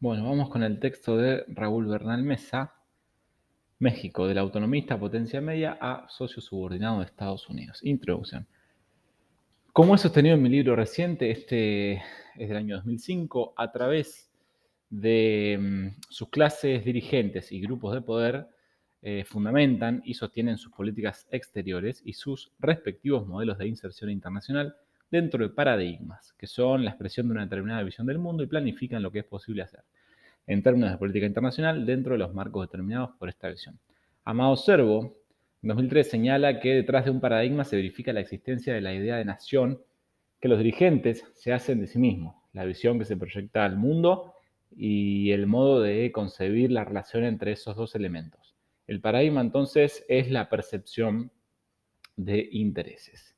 Bueno, vamos con el texto de Raúl Bernal Mesa, México, del autonomista potencia media a socio subordinado de Estados Unidos. Introducción. Como he sostenido en mi libro reciente, este es del año 2005, a través de mm, sus clases dirigentes y grupos de poder, eh, fundamentan y sostienen sus políticas exteriores y sus respectivos modelos de inserción internacional dentro de paradigmas, que son la expresión de una determinada visión del mundo y planifican lo que es posible hacer en términos de política internacional dentro de los marcos determinados por esta visión. Amado Servo, en 2003 señala que detrás de un paradigma se verifica la existencia de la idea de nación que los dirigentes se hacen de sí mismos, la visión que se proyecta al mundo y el modo de concebir la relación entre esos dos elementos. El paradigma entonces es la percepción de intereses.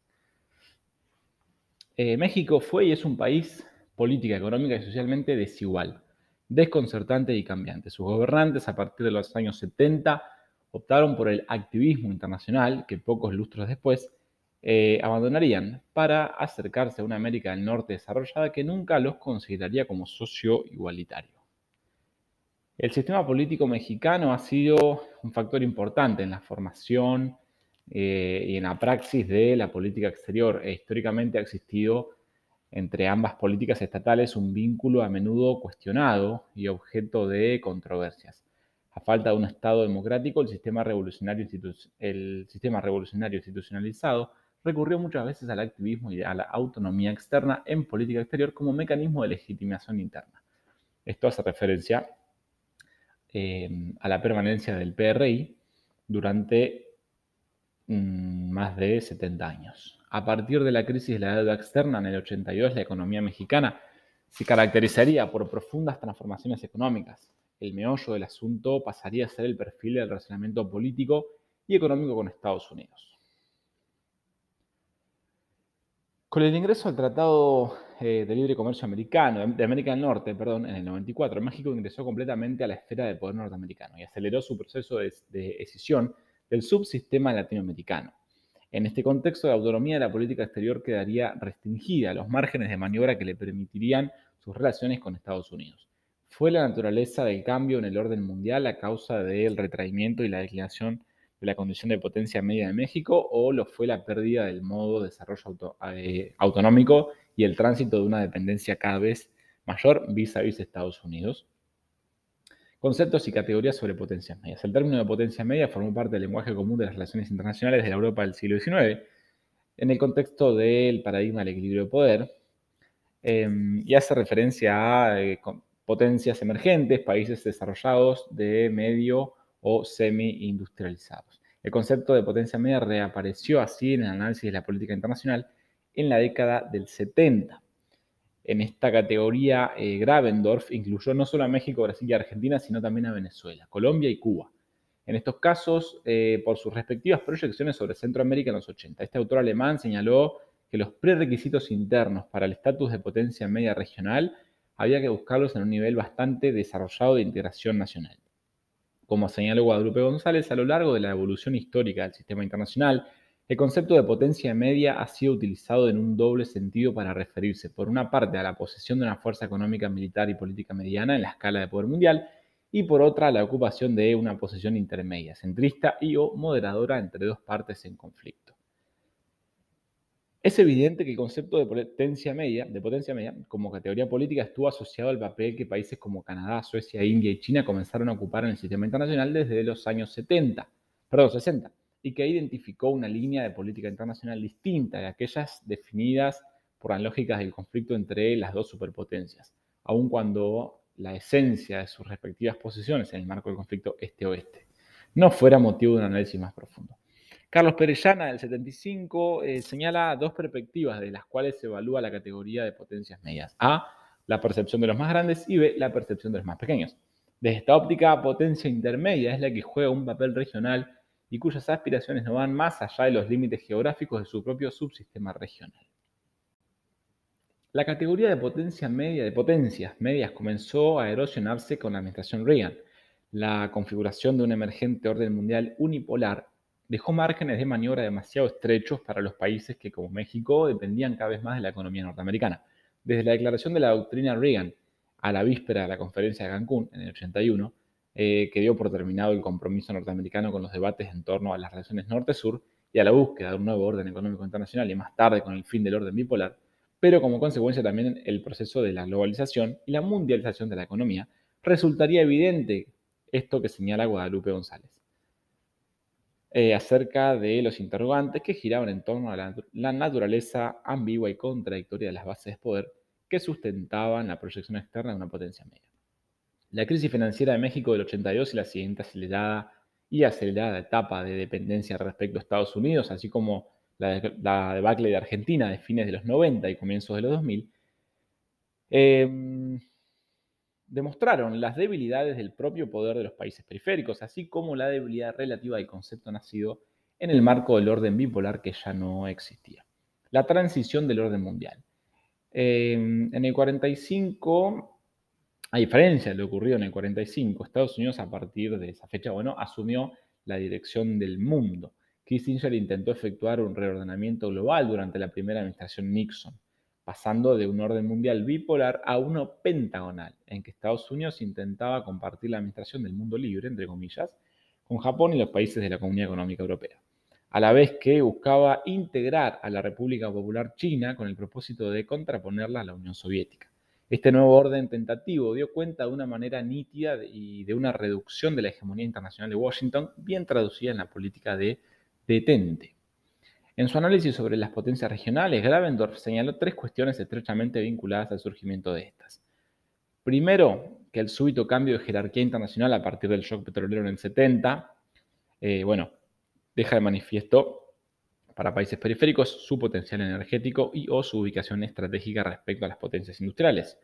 Eh, México fue y es un país política, económica y socialmente desigual desconcertante y cambiante. Sus gobernantes, a partir de los años 70, optaron por el activismo internacional, que pocos lustros después eh, abandonarían, para acercarse a una América del Norte desarrollada que nunca los consideraría como socio igualitario. El sistema político mexicano ha sido un factor importante en la formación eh, y en la praxis de la política exterior. E históricamente ha existido entre ambas políticas estatales un vínculo a menudo cuestionado y objeto de controversias. A falta de un Estado democrático, el sistema revolucionario, institucionalizado recurrió muchas veces al activismo y a la autonomía externa en política exterior como mecanismo de legitimación interna. Esto hace referencia eh, a la permanencia del PRI durante mm, más de 70 años a partir de la crisis de la deuda externa en el 82, la economía mexicana se caracterizaría por profundas transformaciones económicas. El meollo del asunto pasaría a ser el perfil del relacionamiento político y económico con Estados Unidos. Con el ingreso al Tratado eh, de Libre Comercio Americano, de América del Norte, perdón, en el 94, México ingresó completamente a la esfera de poder norteamericano y aceleró su proceso de, de del subsistema latinoamericano. En este contexto, la autonomía de la política exterior quedaría restringida a los márgenes de maniobra que le permitirían sus relaciones con Estados Unidos. ¿Fue la naturaleza del cambio en el orden mundial a causa del retraimiento y la declinación de la condición de potencia media de México o lo fue la pérdida del modo de desarrollo eh, autonómico y el tránsito de una dependencia cada vez mayor vis a vis Estados Unidos? Conceptos y categorías sobre potencias medias. El término de potencia media formó parte del lenguaje común de las relaciones internacionales de la Europa del siglo XIX, en el contexto del paradigma del equilibrio de poder, em, y hace referencia a eh, potencias emergentes, países desarrollados de medio o semi-industrializados. El concepto de potencia media reapareció así en el análisis de la política internacional en la década del 70 en esta categoría, eh, Gravendorf incluyó no solo a México, Brasil y Argentina, sino también a Venezuela, Colombia y Cuba. En estos casos, eh, por sus respectivas proyecciones sobre Centroamérica en los 80. Este autor alemán señaló que los prerequisitos internos para el estatus de potencia media regional había que buscarlos en un nivel bastante desarrollado de integración nacional. Como señaló Guadalupe González, a lo largo de la evolución histórica del sistema internacional, el concepto de potencia media ha sido utilizado en un doble sentido para referirse, por una parte, a la posesión de una fuerza económica, militar y política mediana en la escala de poder mundial, y por otra, a la ocupación de una posición intermedia, centrista y o moderadora entre dos partes en conflicto. Es evidente que el concepto de potencia media, de potencia media como categoría política estuvo asociado al papel que países como Canadá, Suecia, India y China comenzaron a ocupar en el sistema internacional desde los años 70, perdón, 60 y que identificó una línea de política internacional distinta de aquellas definidas por las lógicas del conflicto entre las dos superpotencias, aun cuando la esencia de sus respectivas posiciones en el marco del conflicto este-oeste no fuera motivo de un análisis más profundo. Carlos Perellana, del 75, eh, señala dos perspectivas de las cuales se evalúa la categoría de potencias medias. A, la percepción de los más grandes y B, la percepción de los más pequeños. Desde esta óptica, potencia intermedia es la que juega un papel regional y cuyas aspiraciones no van más allá de los límites geográficos de su propio subsistema regional. La categoría de potencia media de potencias medias comenzó a erosionarse con la administración Reagan. La configuración de un emergente orden mundial unipolar dejó márgenes de maniobra demasiado estrechos para los países que, como México, dependían cada vez más de la economía norteamericana. Desde la declaración de la doctrina Reagan a la víspera de la conferencia de Cancún, en el 81, eh, que dio por terminado el compromiso norteamericano con los debates en torno a las relaciones norte-sur y a la búsqueda de un nuevo orden económico internacional y más tarde con el fin del orden bipolar, pero como consecuencia también el proceso de la globalización y la mundialización de la economía, resultaría evidente esto que señala Guadalupe González. Eh, acerca de los interrogantes que giraban en torno a la, naturaleza ambigua y contradictoria de las bases de poder que sustentaban la proyección externa de una potencia media. La crisis financiera de México del 82 y la siguiente acelerada y acelerada etapa de dependencia respecto a Estados Unidos, así como la, debacle de Argentina de fines de los 90 y comienzos de los 2000, demostraron las debilidades del propio poder de los países periféricos, así como la debilidad relativa del concepto nacido en el marco del orden bipolar que ya no existía. La transición del orden mundial. Em, en el 45, a diferencia de lo ocurrido en el 45, Estados Unidos a partir de esa fecha, bueno, asumió la dirección del mundo. Kissinger intentó efectuar un reordenamiento global durante la primera administración Nixon pasando de un orden mundial bipolar a uno pentagonal, en que Estados Unidos intentaba compartir la administración del mundo libre, entre comillas, con Japón y los países de la Comunidad Económica Europea, a la vez que buscaba integrar a la República Popular China con el propósito de contraponerla a la Unión Soviética. Este nuevo orden tentativo dio cuenta de una manera nítida y de una reducción de la hegemonía internacional de Washington, bien traducida en la política de detente. En su análisis sobre las potencias regionales, Gravendorf señaló tres cuestiones estrechamente vinculadas al surgimiento de estas. Primero, que el súbito cambio de jerarquía internacional a partir del shock petrolero en el 70, eh, bueno, deja de manifiesto para países periféricos su potencial energético y o su ubicación estratégica respecto a las potencias industriales.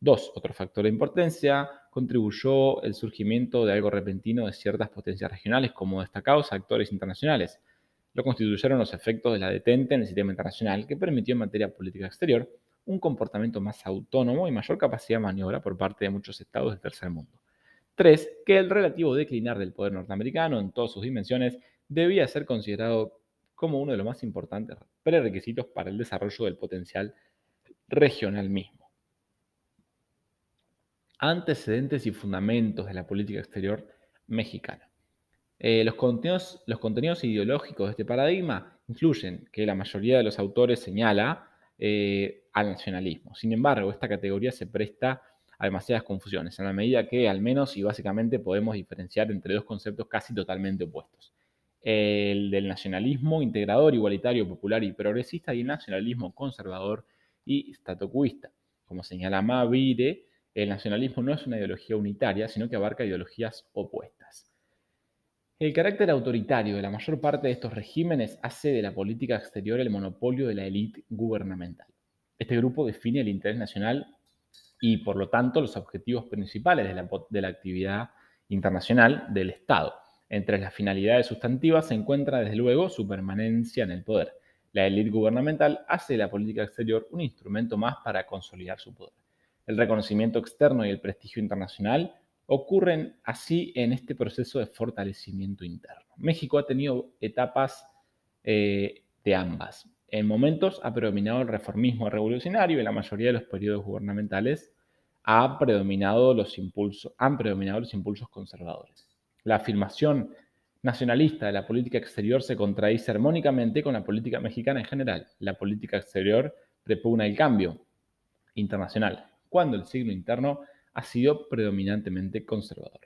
Dos, otro factor de importancia, contribuyó el surgimiento de algo repentino de ciertas potencias regionales como destacados actores internacionales, lo constituyeron los efectos de la detente en el sistema internacional, que permitió en materia política exterior un comportamiento más autónomo y mayor capacidad de maniobra por parte de muchos estados del tercer mundo. Tres, que el relativo declinar del poder norteamericano en todas sus dimensiones debía ser considerado como uno de los más importantes prerequisitos para el desarrollo del potencial regional mismo. Antecedentes y fundamentos de la política exterior mexicana. Eh, los, contenidos, los contenidos ideológicos de este paradigma influyen que la mayoría de los autores señala eh, al nacionalismo. Sin embargo, esta categoría se presta a demasiadas confusiones, en la medida que al menos y básicamente podemos diferenciar entre dos conceptos casi totalmente opuestos. El del nacionalismo integrador, igualitario, popular y progresista y el nacionalismo conservador y statocuista. Como señala Mavire, el nacionalismo no es una ideología unitaria, sino que abarca ideologías opuestas. El carácter autoritario de la mayor parte de estos regímenes hace de la política exterior el monopolio de la élite gubernamental. Este grupo define el interés nacional y, por lo tanto, los objetivos principales de la, de la actividad internacional del Estado. Entre las finalidades sustantivas se encuentra, desde luego, su permanencia en el poder. La élite gubernamental hace de la política exterior un instrumento más para consolidar su poder. El reconocimiento externo y el prestigio internacional ocurren así en este proceso de fortalecimiento interno. México ha tenido etapas eh, de ambas. En momentos ha predominado el reformismo revolucionario y en la mayoría de los periodos gubernamentales ha predominado los han predominado los impulsos conservadores. La afirmación nacionalista de la política exterior se contradice armónicamente con la política mexicana en general. La política exterior prepugna el cambio internacional, cuando el siglo interno ha sido predominantemente conservador.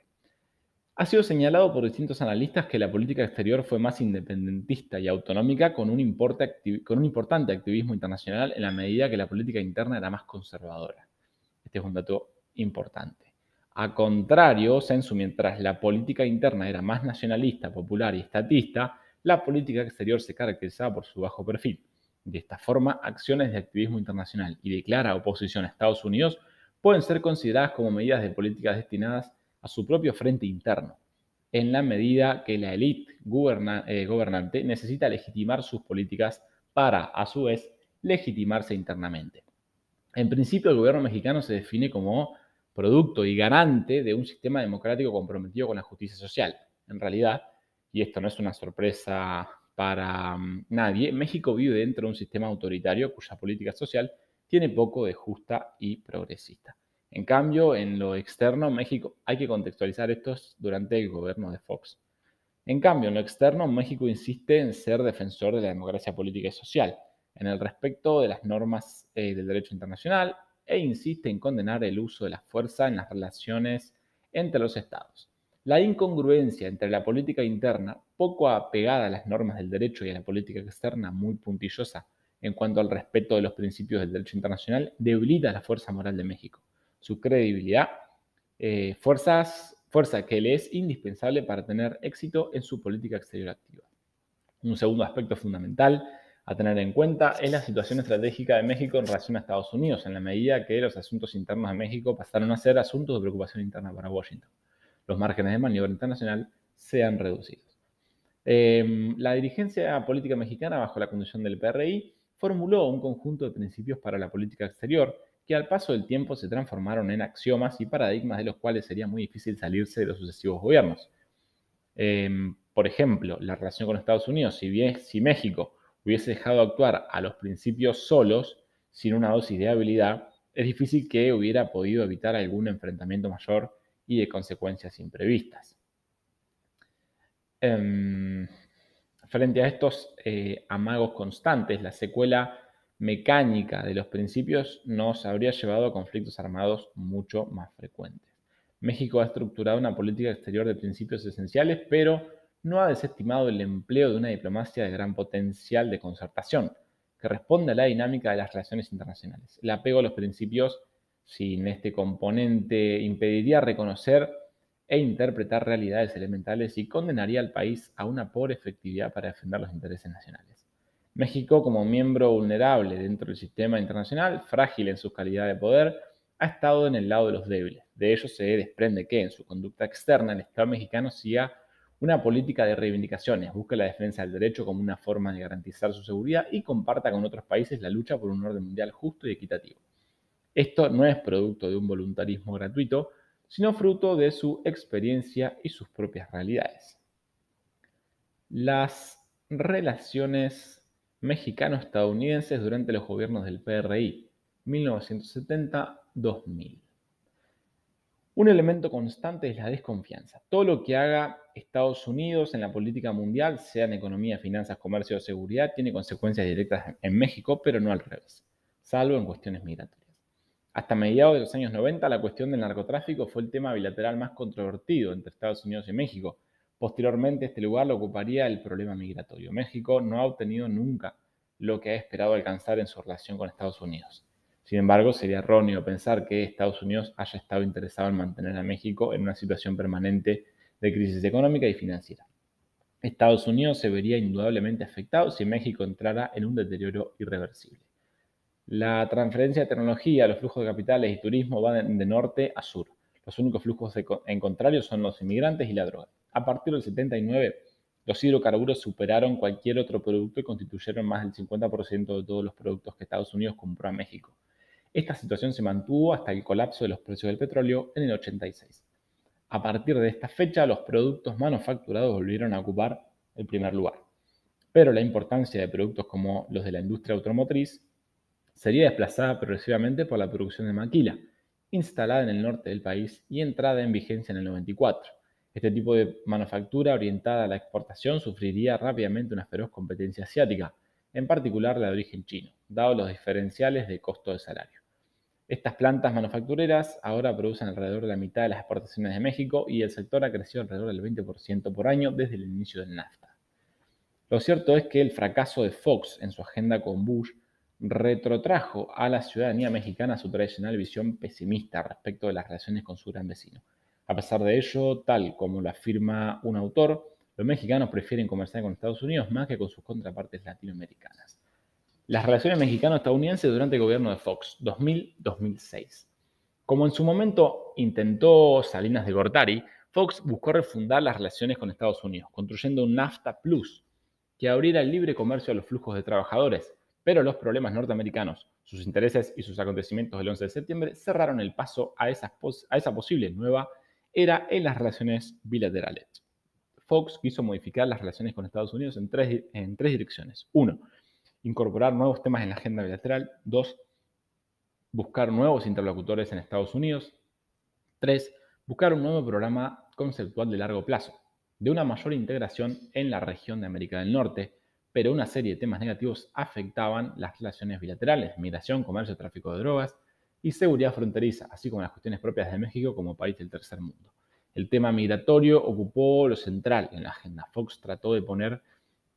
Ha sido señalado por distintos analistas que la política exterior fue más independentista y autonómica con un, importante activismo internacional en la medida que la política interna era más conservadora. Este es un dato importante. A contrario, Sensu, mientras la política interna era más nacionalista, popular y estatista, la política exterior se caracterizaba por su bajo perfil. De esta forma, acciones de activismo internacional y de clara oposición a Estados Unidos pueden ser consideradas como medidas de políticas destinadas a su propio frente interno, en la medida que la élite eh, gobernante necesita legitimar sus políticas para, a su vez, legitimarse internamente. En principio, el gobierno mexicano se define como producto y garante de un sistema democrático comprometido con la justicia social. En realidad, y esto no es una sorpresa para mm, nadie, México vive dentro de un sistema autoritario cuya política social tiene poco de justa y progresista. En cambio, en lo externo, México, hay que contextualizar esto durante el gobierno de Fox. En cambio, en lo externo, México insiste en ser defensor de la democracia política y social, en el respecto de las normas eh, del derecho internacional e insiste en condenar el uso de la fuerza en las relaciones entre los estados. La incongruencia entre la política interna, poco apegada a las normas del derecho, y la política externa, muy puntillosa en cuanto al respeto de los principios del derecho internacional, debilita la fuerza moral de México, su credibilidad, eh, fuerza que le es indispensable para tener éxito en su política exterior activa. Un segundo aspecto fundamental a tener en cuenta es la situación estratégica de México en relación a Estados Unidos, en la medida que los asuntos internos de México pasaron a ser asuntos de preocupación interna para Washington. Los márgenes de maniobra internacional se han reducido. Em, la dirigencia política mexicana, bajo la conducción del PRI, formuló un conjunto de principios para la política exterior que al paso del tiempo se transformaron en axiomas y paradigmas de los cuales sería muy difícil salirse de los sucesivos gobiernos. Em, por ejemplo, la relación con Estados Unidos, si, bien, si México hubiese dejado actuar a los principios solos, sin una dosis de habilidad, es difícil que hubiera podido evitar algún enfrentamiento mayor y de consecuencias imprevistas. Em, frente a estos eh, amagos constantes, la secuela mecánica de los principios nos habría llevado a conflictos armados mucho más frecuentes. México ha estructurado una política exterior de principios esenciales, pero no ha desestimado el empleo de una diplomacia de gran potencial de concertación, que responde a la dinámica de las relaciones internacionales. El apego a los principios sin este componente impediría reconocer e interpretar realidades elementales y condenaría al país a una pobre efectividad para defender los intereses nacionales. México, como miembro vulnerable dentro del sistema internacional, frágil en su calidad de poder, ha estado en el lado de los débiles. De ello se desprende que en su conducta externa el Estado mexicano siga una política de reivindicaciones, busque la defensa del derecho como una forma de garantizar su seguridad y comparta con otros países la lucha por un orden mundial justo y equitativo. Esto no es producto de un voluntarismo gratuito, sino fruto de su experiencia y sus propias realidades. Las relaciones mexicano-estadounidenses durante los gobiernos del PRI, 1970-2000. Un elemento constante es la desconfianza. Todo lo que haga Estados Unidos en la política mundial, sea en economía, finanzas, comercio o seguridad, tiene consecuencias directas en México, pero no al revés, salvo en cuestiones migratorias. Hasta mediados de los años 90, la cuestión del narcotráfico fue el tema bilateral más controvertido entre Estados Unidos y México, Posteriormente, este lugar lo ocuparía el problema migratorio. México no ha obtenido nunca lo que ha esperado alcanzar en su relación con Estados Unidos. Sin embargo, sería erróneo pensar que Estados Unidos haya estado interesado en mantener a México en una situación permanente de crisis económica y financiera. Estados Unidos se vería indudablemente afectado si México entrara en un deterioro irreversible. La transferencia de tecnología, los flujos de capitales y turismo van de norte a sur. Los únicos flujos en contrario son los inmigrantes y la droga. A partir del 79, los hidrocarburos superaron cualquier otro producto y constituyeron más del 50% de todos los productos que Estados Unidos compró a México. Esta situación se mantuvo hasta el colapso de los precios del petróleo en el 86. A partir de esta fecha, los productos manufacturados volvieron a ocupar el primer lugar. Pero la importancia de productos como los de la industria automotriz sería desplazada progresivamente por la producción de maquila, instalada en el norte del país y entrada en vigencia en el 94 este tipo de manufactura orientada a la exportación sufriría rápidamente una feroz competencia asiática, en particular la de origen chino, dado los diferenciales de costo de salario. Estas plantas manufactureras ahora producen alrededor de la mitad de las exportaciones de México y el sector ha crecido alrededor del 20% por año desde el inicio del NAFTA. Lo cierto es que el fracaso de Fox en su agenda con Bush retrotrajo a la ciudadanía mexicana su tradicional visión pesimista respecto de las relaciones con su gran vecino. A pesar de ello, tal como lo afirma un autor, los mexicanos prefieren conversar con Estados Unidos más que con sus contrapartes latinoamericanas. Las relaciones mexicano-estadounidenses durante el gobierno de Fox, 2000-2006. Como en su momento intentó Salinas de Gortari, Fox buscó refundar las relaciones con Estados Unidos, construyendo un NAFTA Plus que abriera el libre comercio a los flujos de trabajadores, pero los problemas norteamericanos, sus intereses y sus acontecimientos del 11 de septiembre cerraron el paso a, esa posible nueva era en las relaciones bilaterales. Fox quiso modificar las relaciones con Estados Unidos en tres, en tres direcciones. Uno, incorporar nuevos temas en la agenda bilateral. Dos, buscar nuevos interlocutores en Estados Unidos. 3. Buscar un nuevo programa conceptual de largo plazo, de una mayor integración en la región de América del Norte, pero una serie de temas negativos afectaban las relaciones bilaterales, migración, comercio, tráfico de drogas y seguridad fronteriza, así como las cuestiones propias de México como país del tercer mundo. El tema migratorio ocupó lo central en la agenda. Fox trató de poner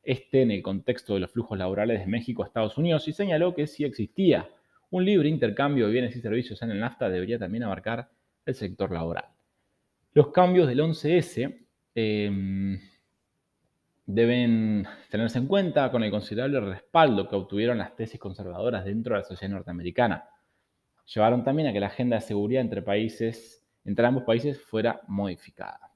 este en el contexto de los flujos laborales de México a Estados Unidos y señaló que si existía un libre intercambio de bienes y servicios en el NAFTA debería también abarcar el sector laboral. Los cambios del 11S em, deben tenerse en cuenta con el considerable respaldo que obtuvieron las tesis conservadoras dentro de la sociedad norteamericana. Llevaron también a que la agenda de seguridad entre países, entre ambos países, fuera modificada.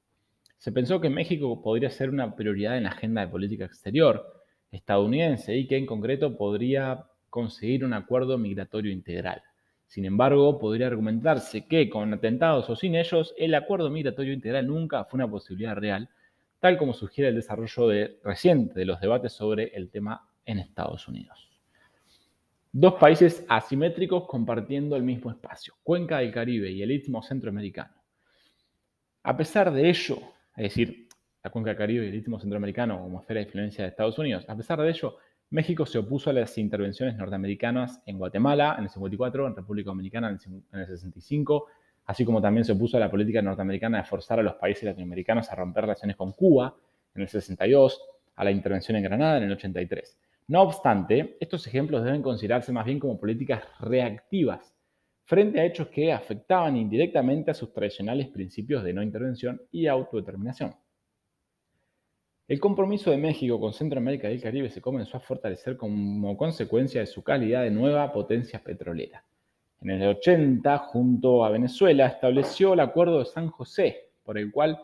Se pensó que México podría ser una prioridad en la agenda de política exterior estadounidense y que en concreto podría conseguir un acuerdo migratorio integral. Sin embargo, podría argumentarse que con atentados o sin ellos, el acuerdo migratorio integral nunca fue una posibilidad real tal como sugiere el desarrollo reciente de los debates sobre el tema en Estados Unidos. Dos países asimétricos compartiendo el mismo espacio, Cuenca del Caribe y el Istmo Centroamericano. A pesar de ello, es decir, la Cuenca Caribe y el Istmo Centroamericano como esfera de influencia de Estados Unidos, a pesar de ello, México se opuso a las intervenciones norteamericanas en Guatemala en el 54, en República Dominicana en el 65 así como también se opuso a la política norteamericana de forzar a los países latinoamericanos a romper relaciones con Cuba en el 62, a la intervención en Granada en el 83. No obstante, estos ejemplos deben considerarse más bien como políticas reactivas frente a hechos que afectaban indirectamente a sus tradicionales principios de no intervención y autodeterminación. El compromiso de México con Centroamérica y el Caribe se comenzó a fortalecer como consecuencia de su calidad de nueva potencia petrolera. En el 80, junto a Venezuela, estableció el Acuerdo de San José, por el cual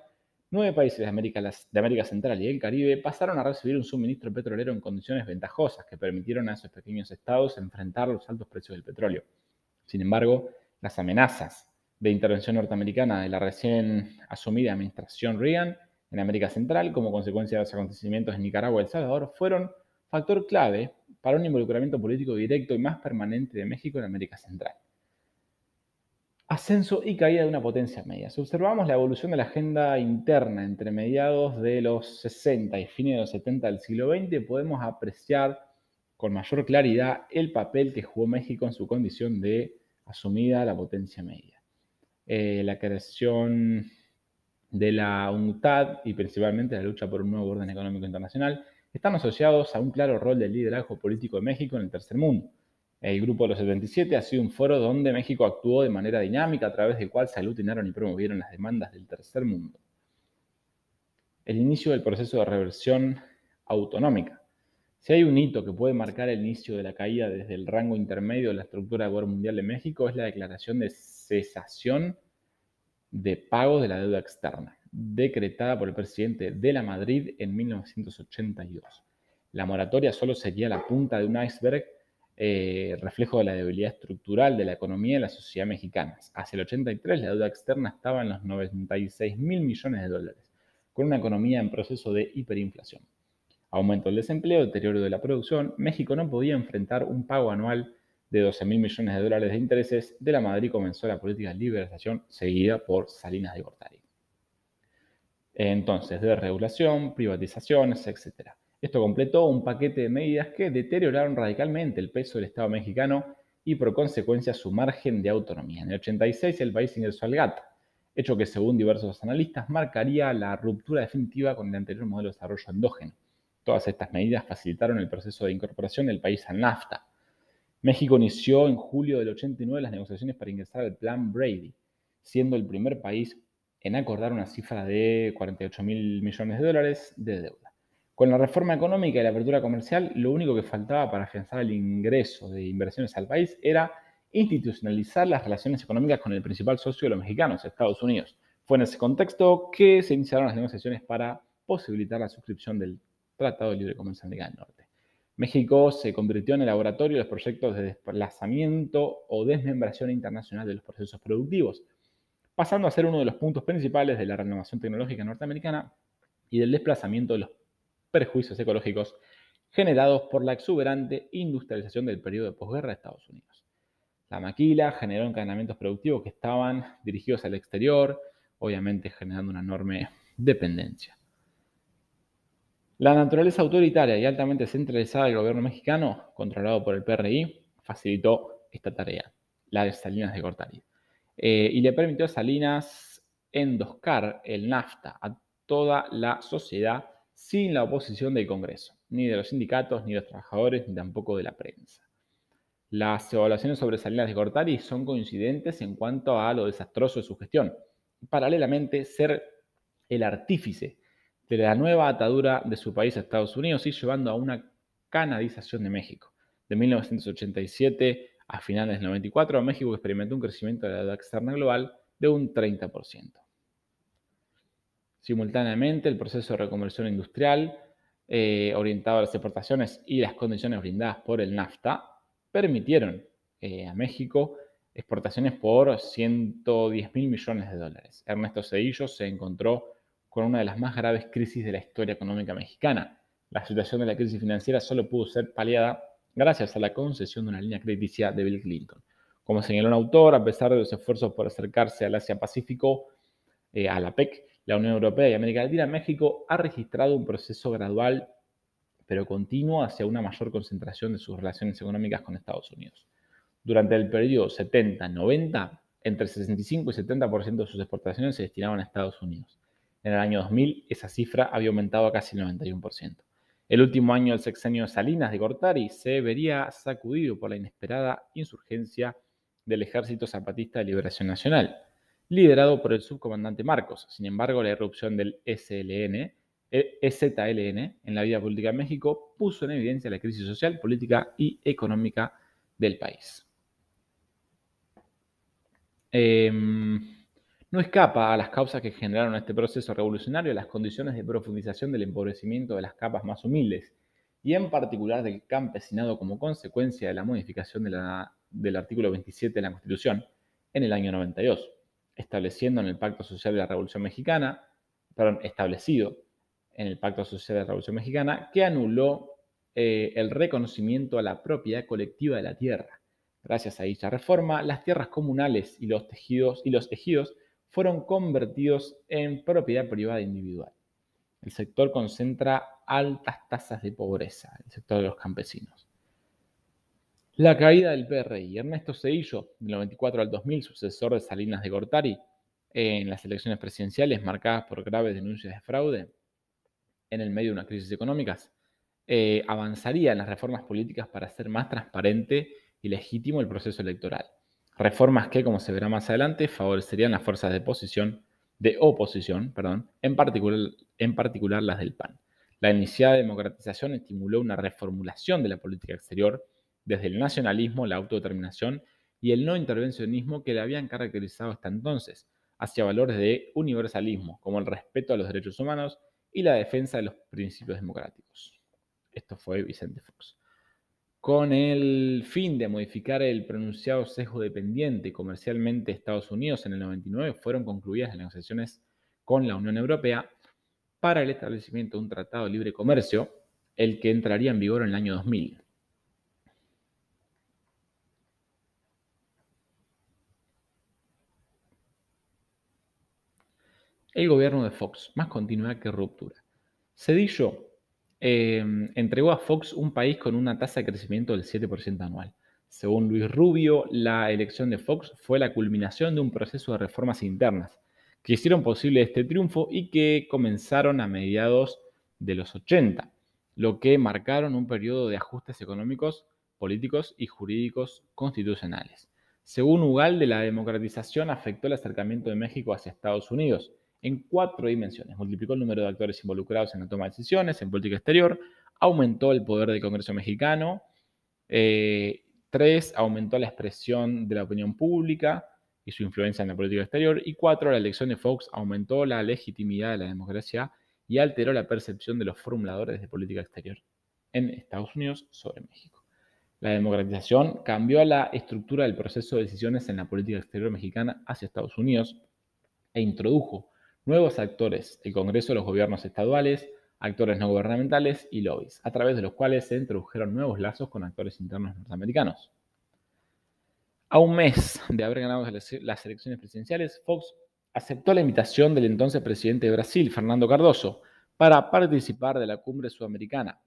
nueve países de América, de América Central y el Caribe pasaron a recibir un suministro petrolero en condiciones ventajosas que permitieron a esos pequeños estados enfrentar los altos precios del petróleo. Sin embargo, las amenazas de intervención norteamericana de la recién asumida administración Reagan en América Central, como consecuencia de los acontecimientos en Nicaragua y El Salvador, fueron factor clave para un involucramiento político directo y más permanente de México en América Central ascenso y caída de una potencia media. Si observamos la evolución de la agenda interna entre mediados de los 60 y fines de los 70 del siglo XX, podemos apreciar con mayor claridad el papel que jugó México en su condición de asumida la potencia media. Eh, la creación de la UNCTAD y principalmente la lucha por un nuevo orden económico internacional están asociados a un claro rol del liderazgo político de México en el tercer mundo. El Grupo de los 77 ha sido un foro donde México actuó de manera dinámica a través del cual se aglutinaron y promovieron las demandas del tercer mundo. El inicio del proceso de reversión autonómica. Si hay un hito que puede marcar el inicio de la caída desde el rango intermedio de la estructura de Gobierno Mundial de México es la declaración de cesación de pago de la deuda externa, decretada por el presidente de la Madrid en 1982. La moratoria solo sería la punta de un iceberg eh, reflejo de la debilidad estructural de la economía y la sociedad mexicana. Hacia el 83 la deuda externa estaba en los 96 mil millones de dólares, con una economía en proceso de hiperinflación. Aumento del desempleo, deterioro de la producción, México no podía enfrentar un pago anual de 12 mil millones de dólares de intereses, de la Madrid comenzó la política de liberalización seguida por Salinas de Gortari. Entonces, de regulación, privatizaciones, etc. Esto completó un paquete de medidas que deterioraron radicalmente el peso del Estado mexicano y por consecuencia su margen de autonomía. En el 86 el país ingresó al GATT, hecho que según diversos analistas marcaría la ruptura definitiva con el anterior modelo de desarrollo endógeno. Todas estas medidas facilitaron el proceso de incorporación del país al NAFTA. México inició en julio del 89 las negociaciones para ingresar al Plan Brady, siendo el primer país en acordar una cifra de 48 mil millones de dólares de deuda. Con la reforma económica y la apertura comercial, lo único que faltaba para afianzar el ingreso de inversiones al país era institucionalizar las relaciones económicas con el principal socio de los mexicanos, Estados Unidos. Fue en ese contexto que se iniciaron las negociaciones para posibilitar la suscripción del Tratado de Libre Comercio Americano del Norte. México se convirtió en el laboratorio de los proyectos de desplazamiento o desmembración internacional de los procesos productivos, pasando a ser uno de los puntos principales de la renovación tecnológica norteamericana y del desplazamiento de los perjuicios ecológicos generados por la exuberante industrialización del periodo de posguerra de Estados Unidos. La maquila generó encadenamientos productivos que estaban dirigidos al exterior, obviamente generando una enorme dependencia. La naturaleza autoritaria y altamente centralizada del gobierno mexicano, controlado por el PRI, facilitó esta tarea, la de Salinas de Gortari, eh, y le permitió a Salinas endoscar el NAFTA a toda la sociedad sin la oposición del Congreso, ni de los sindicatos, ni de los trabajadores, ni tampoco de la prensa. Las evaluaciones sobre Salinas de Gortari son coincidentes en cuanto a lo desastroso de su gestión. Paralelamente, ser el artífice de la nueva atadura de su país a Estados Unidos y llevando a una canadización de México. De 1987 a finales del 94, México experimentó un crecimiento de la deuda externa global de un 30%. Simultáneamente, el proceso de reconversión industrial eh, orientado a las exportaciones y las condiciones brindadas por el NAFTA permitieron eh, a México exportaciones por 110 mil millones de dólares. Ernesto Cedillo se encontró con una de las más graves crisis de la historia económica mexicana. La situación de la crisis financiera solo pudo ser paliada gracias a la concesión de una línea crediticia de Bill Clinton. Como señaló un autor, a pesar de los esfuerzos por acercarse al Asia-Pacífico, eh, a la PEC, la Unión Europea y América Latina, México ha registrado un proceso gradual pero continuo hacia una mayor concentración de sus relaciones económicas con Estados Unidos. Durante el periodo 70-90, entre 65 y 70% de sus exportaciones se destinaban a Estados Unidos. En el año 2000, esa cifra había aumentado a casi el 91%. El último año del sexenio de Salinas de Gortari se vería sacudido por la inesperada insurgencia del Ejército Zapatista de Liberación Nacional, liderado por el subcomandante Marcos. Sin embargo, la irrupción del SLN, EZLN e en la vida política de México puso en evidencia la crisis social, política y económica del país. Em, no escapa a las causas que generaron este proceso revolucionario las condiciones de profundización del empobrecimiento de las capas más humildes y en particular del campesinado como consecuencia de la modificación del artículo 27 de la Constitución en el año 92 estableciendo en el Pacto Social de la Revolución Mexicana, perdón, establecido en el Pacto Social de la Revolución Mexicana, que anuló eh, el reconocimiento a la propiedad colectiva de la tierra. Gracias a dicha reforma, las tierras comunales y los tejidos y los ejidos fueron convertidos en propiedad privada individual. El sector concentra altas tasas de pobreza, el sector de los campesinos. La caída del PRI. Ernesto Cedillo, del 94 al 2000, sucesor de Salinas de Gortari, en las elecciones presidenciales marcadas por graves denuncias de fraude, en el medio de una crisis económica, eh, avanzaría en las reformas políticas para hacer más transparente y legítimo el proceso electoral. Reformas que, como se verá más adelante, favorecerían las fuerzas de oposición, de oposición perdón, en, particular, en particular las del PAN. La iniciada democratización estimuló una reformulación de la política exterior desde el nacionalismo, la autodeterminación y el no intervencionismo que le habían caracterizado hasta entonces, hacia valores de universalismo, como el respeto a los derechos humanos y la defensa de los principios democráticos. Esto fue Vicente Fox. Con el fin de modificar el pronunciado sesgo dependiente comercialmente Estados Unidos en el 99, fueron concluidas las negociaciones con la Unión Europea para el establecimiento de un tratado de libre comercio, el que entraría en vigor en el año 2000. el gobierno de Fox, más continuidad que ruptura. Cedillo em, entregó a Fox un país con una tasa de crecimiento del 7% anual. Según Luis Rubio, la elección de Fox fue la culminación de un proceso de reformas internas que hicieron posible este triunfo y que comenzaron a mediados de los 80, lo que marcaron un periodo de ajustes económicos, políticos y jurídicos constitucionales. Según Ugal, la democratización afectó el acercamiento de México hacia Estados Unidos, en cuatro dimensiones. Multiplicó el número de actores involucrados en la toma de decisiones, en política exterior, aumentó el poder del Congreso mexicano, eh, tres, aumentó la expresión de la opinión pública y su influencia en la política exterior, y cuatro, la elección de Fox aumentó la legitimidad de la democracia y alteró la percepción de los formuladores de política exterior en Estados Unidos sobre México. La democratización cambió la estructura del proceso de decisiones en la política exterior mexicana hacia Estados Unidos e introdujo nuevos actores, el Congreso los gobiernos estaduales, actores no gubernamentales y lobbies, a través de los cuales se introdujeron nuevos lazos con actores internos norteamericanos. A un mes de haber ganado las elecciones presidenciales, Fox aceptó la invitación del entonces presidente de Brasil, Fernando Cardoso, para participar de la cumbre sudamericana.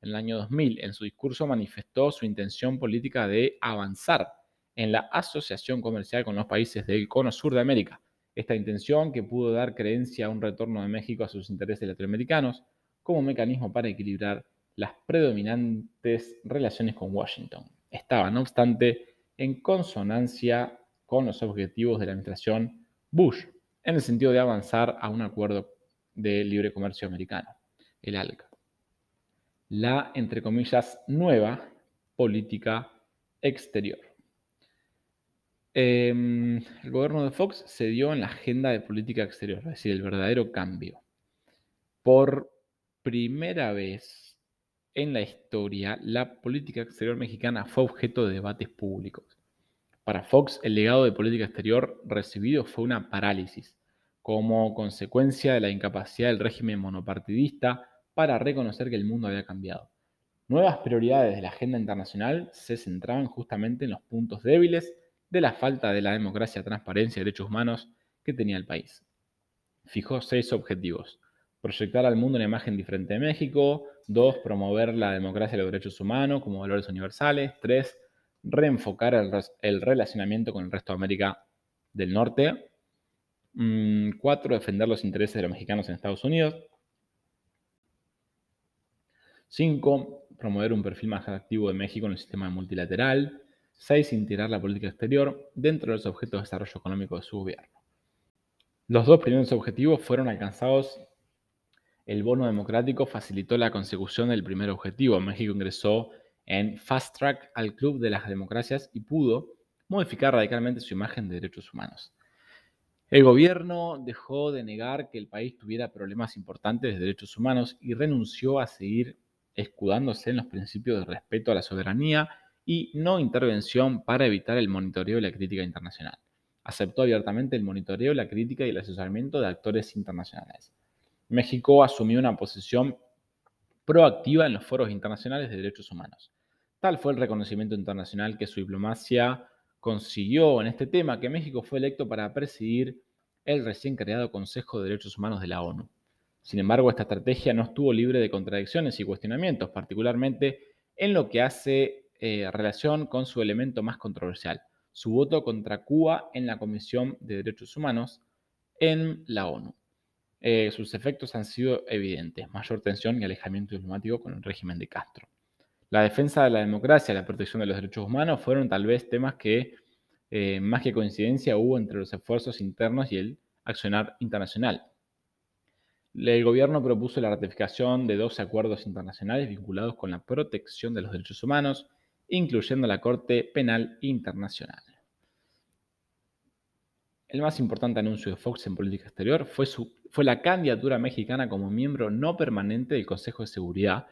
En el año 2000, en su discurso manifestó su intención política de avanzar en la asociación comercial con los países del cono sur de América. Esta intención, que pudo dar creencia a un retorno de México a sus intereses latinoamericanos, como mecanismo para equilibrar las predominantes relaciones con Washington. Estaba, no obstante, en consonancia con los objetivos de la administración Bush, en el sentido de avanzar a un acuerdo de libre comercio americano, el ALCA. La, entre comillas, nueva política exterior. Em, el gobierno de Fox se dio en la agenda de política exterior, es decir, el verdadero cambio. Por primera vez en la historia, la política exterior mexicana fue objeto de debates públicos. Para Fox, el legado de política exterior recibido fue una parálisis, como consecuencia de la incapacidad del régimen monopartidista para reconocer que el mundo había cambiado. Nuevas prioridades de la agenda internacional se centraban justamente en los puntos débiles de la falta de la democracia, transparencia y derechos humanos que tenía el país. Fijó seis objetivos proyectar al mundo una imagen diferente de México. Dos, promover la democracia y los derechos humanos como valores universales. Tres, reenfocar el, relacionamiento con el resto de América del Norte. Mm, cuatro, defender los intereses de los mexicanos en Estados Unidos. Cinco, promover un perfil más activo de México en el sistema multilateral. Seis, integrar la política exterior dentro de los objetos de desarrollo económico de su gobierno. Los dos primeros objetivos fueron alcanzados el bono democrático facilitó la consecución del primer objetivo. México ingresó en Fast Track al Club de las Democracias y pudo modificar radicalmente su imagen de derechos humanos. El gobierno dejó de negar que el país tuviera problemas importantes de derechos humanos y renunció a seguir escudándose en los principios de respeto a la soberanía y no intervención para evitar el monitoreo y la crítica internacional. Aceptó abiertamente el monitoreo, la crítica y el asesoramiento de actores internacionales. México asumió una posición proactiva en los foros internacionales de derechos humanos. Tal fue el reconocimiento internacional que su diplomacia consiguió en este tema que México fue electo para presidir el recién creado Consejo de Derechos Humanos de la ONU. Sin embargo, esta estrategia no estuvo libre de contradicciones y cuestionamientos, particularmente en lo que hace eh, relación con su elemento más controversial, su voto contra Cuba en la Comisión de Derechos Humanos en la ONU. Eh, sus efectos han sido evidentes, mayor tensión y alejamiento diplomático con el régimen de Castro. La defensa de la democracia y la protección de los derechos humanos fueron tal vez temas que, eh, más que coincidencia, hubo entre los esfuerzos internos y el accionar internacional. El gobierno propuso la ratificación de 12 acuerdos internacionales vinculados con la protección de los derechos humanos, incluyendo la Corte Penal Internacional. El más importante anuncio de Fox en política exterior fue, fue la candidatura mexicana como miembro no permanente del Consejo de Seguridad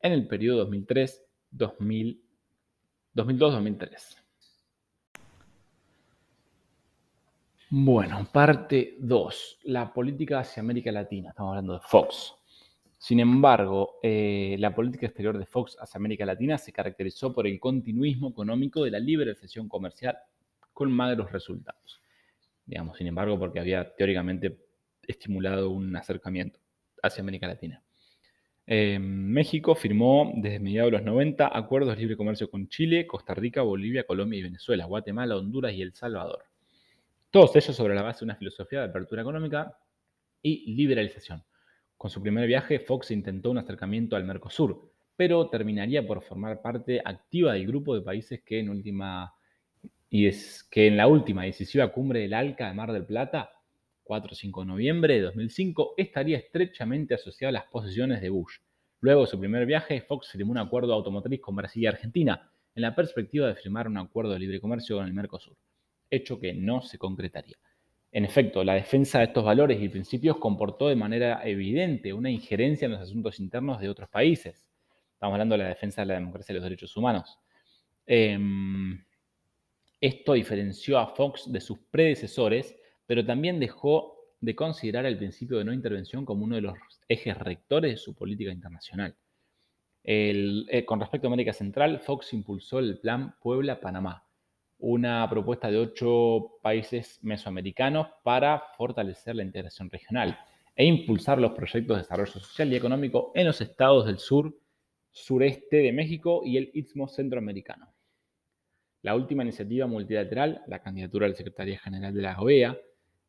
en el periodo 2002-2003. Bueno, parte 2. La política hacia América Latina. Estamos hablando de Fox. Sin embargo, eh, la política exterior de Fox hacia América Latina se caracterizó por el continuismo económico de la liberalización comercial con magros resultados digamos, sin embargo, porque había teóricamente estimulado un acercamiento hacia América Latina. Eh, México firmó desde mediados de los 90 acuerdos de libre comercio con Chile, Costa Rica, Bolivia, Colombia y Venezuela, Guatemala, Honduras y El Salvador. Todos ellos sobre la base de una filosofía de apertura económica y liberalización. Con su primer viaje, Fox intentó un acercamiento al Mercosur, pero terminaría por formar parte activa del grupo de países que en última y es que en la última decisiva cumbre del ALCA de Mar del Plata, 4 5 de noviembre de 2005, estaría estrechamente asociada a las posiciones de Bush. Luego de su primer viaje, Fox firmó un acuerdo automotriz con Brasil y Argentina, en la perspectiva de firmar un acuerdo de libre comercio con el Mercosur, hecho que no se concretaría. En efecto, la defensa de estos valores y principios comportó de manera evidente una injerencia en los asuntos internos de otros países. Estamos hablando de la defensa de la democracia y los derechos humanos. Em, esto diferenció a Fox de sus predecesores, pero también dejó de considerar el principio de no intervención como uno de los ejes rectores de su política internacional. Eh, con respecto a América Central, Fox impulsó el Plan Puebla-Panamá, una propuesta de ocho países mesoamericanos para fortalecer la integración regional e impulsar los proyectos de desarrollo social y económico en los estados del sur, sureste de México y el Istmo Centroamericano. La última iniciativa multilateral, la candidatura del secretario general de la OEA,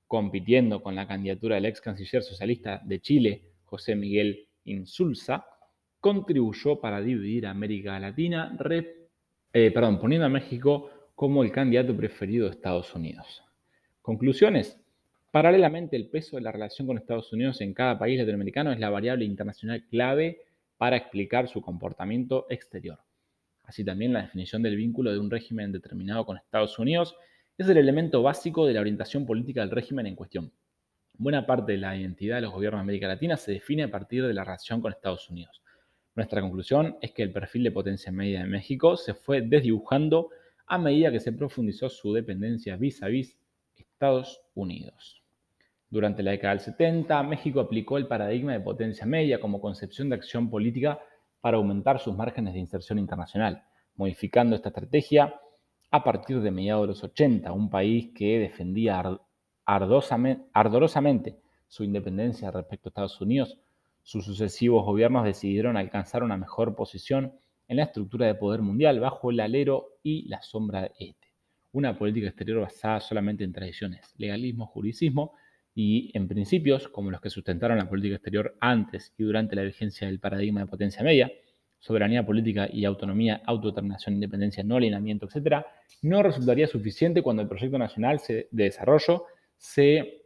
compitiendo con la candidatura del ex canciller socialista de Chile, José Miguel Insulza, contribuyó para dividir América Latina, eh, poniendo a México como el candidato preferido de Estados Unidos. Conclusiones. Paralelamente, el peso de la relación con Estados Unidos en cada país latinoamericano es la variable internacional clave para explicar su comportamiento exterior. Así también la definición del vínculo de un régimen determinado con Estados Unidos es el elemento básico de la orientación política del régimen en cuestión. Buena parte de la identidad de los gobiernos de América Latina se define a partir de la relación con Estados Unidos. Nuestra conclusión es que el perfil de potencia media de México se fue desdibujando a medida que se profundizó su dependencia vis a vis Estados Unidos. Durante la década del 70, México aplicó el paradigma de potencia media como concepción de acción política para aumentar sus márgenes de inserción internacional, modificando esta estrategia a partir de mediados de los 80, un país que defendía ardorosamente su independencia respecto a Estados Unidos, sus sucesivos gobiernos decidieron alcanzar una mejor posición en la estructura de poder mundial bajo el alero y la sombra de este. Una política exterior basada solamente en tradiciones, legalismo, juricismo y en principios como los que sustentaron la política exterior antes y durante la vigencia del paradigma de potencia media, soberanía política y autonomía, autodeterminación, independencia, no alineamiento, etc., no resultaría suficiente cuando el proyecto nacional de desarrollo se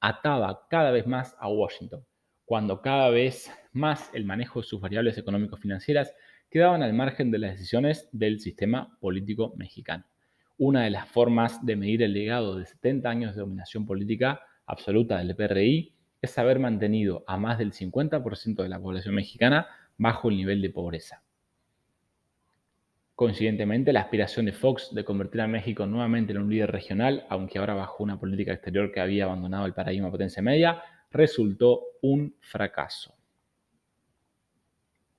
ataba cada vez más a Washington, cuando cada vez más el manejo de sus variables económico-financieras quedaban al margen de las decisiones del sistema político mexicano. Una de las formas de medir el legado de 70 años de dominación política absoluta del PRI es haber mantenido a más del 50% de la población mexicana bajo el nivel de pobreza. Coincidentemente, la aspiración de Fox de convertir a México nuevamente en un líder regional, aunque ahora bajo una política exterior que había abandonado el paradigma potencia media, resultó un fracaso.